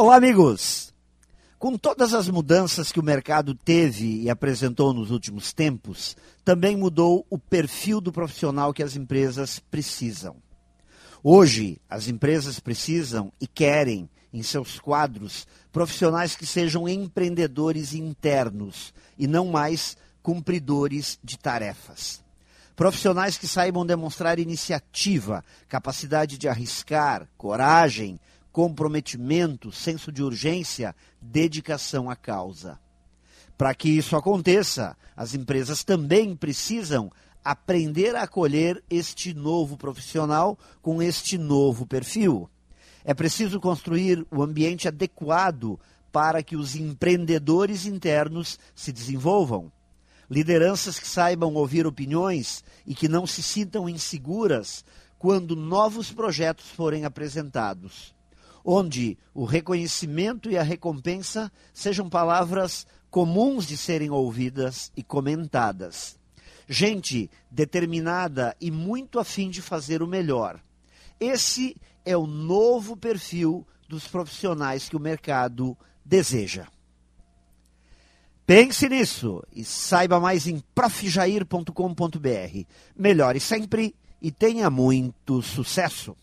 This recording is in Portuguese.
Olá, amigos! Com todas as mudanças que o mercado teve e apresentou nos últimos tempos, também mudou o perfil do profissional que as empresas precisam. Hoje, as empresas precisam e querem, em seus quadros, profissionais que sejam empreendedores internos e não mais cumpridores de tarefas. Profissionais que saibam demonstrar iniciativa, capacidade de arriscar, coragem, comprometimento, senso de urgência, dedicação à causa. Para que isso aconteça, as empresas também precisam aprender a acolher este novo profissional com este novo perfil. É preciso construir o ambiente adequado para que os empreendedores internos se desenvolvam. Lideranças que saibam ouvir opiniões e que não se sintam inseguras quando novos projetos forem apresentados onde o reconhecimento e a recompensa sejam palavras comuns de serem ouvidas e comentadas. Gente determinada e muito afim de fazer o melhor. Esse é o novo perfil dos profissionais que o mercado deseja. Pense nisso e saiba mais em profjair.com.br. Melhore sempre e tenha muito sucesso!